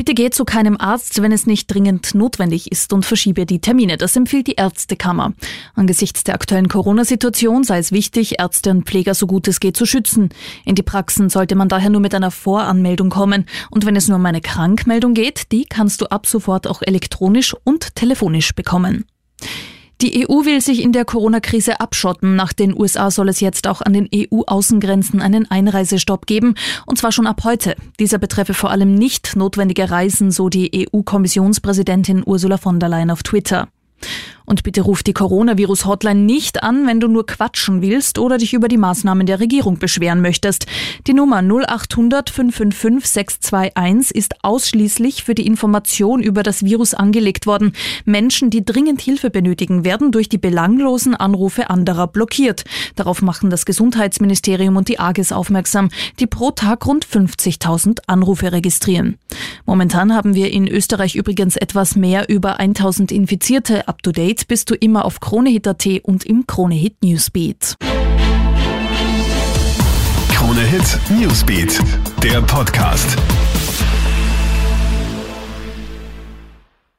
Bitte geh zu keinem Arzt, wenn es nicht dringend notwendig ist und verschiebe die Termine. Das empfiehlt die Ärztekammer. Angesichts der aktuellen Corona-Situation sei es wichtig, Ärzte und Pfleger so gut es geht zu schützen. In die Praxen sollte man daher nur mit einer Voranmeldung kommen. Und wenn es nur um eine Krankmeldung geht, die kannst du ab sofort auch elektronisch und telefonisch bekommen. Die EU will sich in der Corona-Krise abschotten. Nach den USA soll es jetzt auch an den EU-Außengrenzen einen Einreisestopp geben, und zwar schon ab heute. Dieser betreffe vor allem nicht notwendige Reisen, so die EU-Kommissionspräsidentin Ursula von der Leyen auf Twitter. Und bitte ruf die Coronavirus-Hotline nicht an, wenn du nur quatschen willst oder dich über die Maßnahmen der Regierung beschweren möchtest. Die Nummer 0800 555 621 ist ausschließlich für die Information über das Virus angelegt worden. Menschen, die dringend Hilfe benötigen, werden durch die belanglosen Anrufe anderer blockiert. Darauf machen das Gesundheitsministerium und die AGES aufmerksam, die pro Tag rund 50.000 Anrufe registrieren. Momentan haben wir in Österreich übrigens etwas mehr über 1000 Infizierte up to date bist du immer auf KroneHit.at und im KroneHit Newsbeat. KroneHit Newsbeat, der Podcast.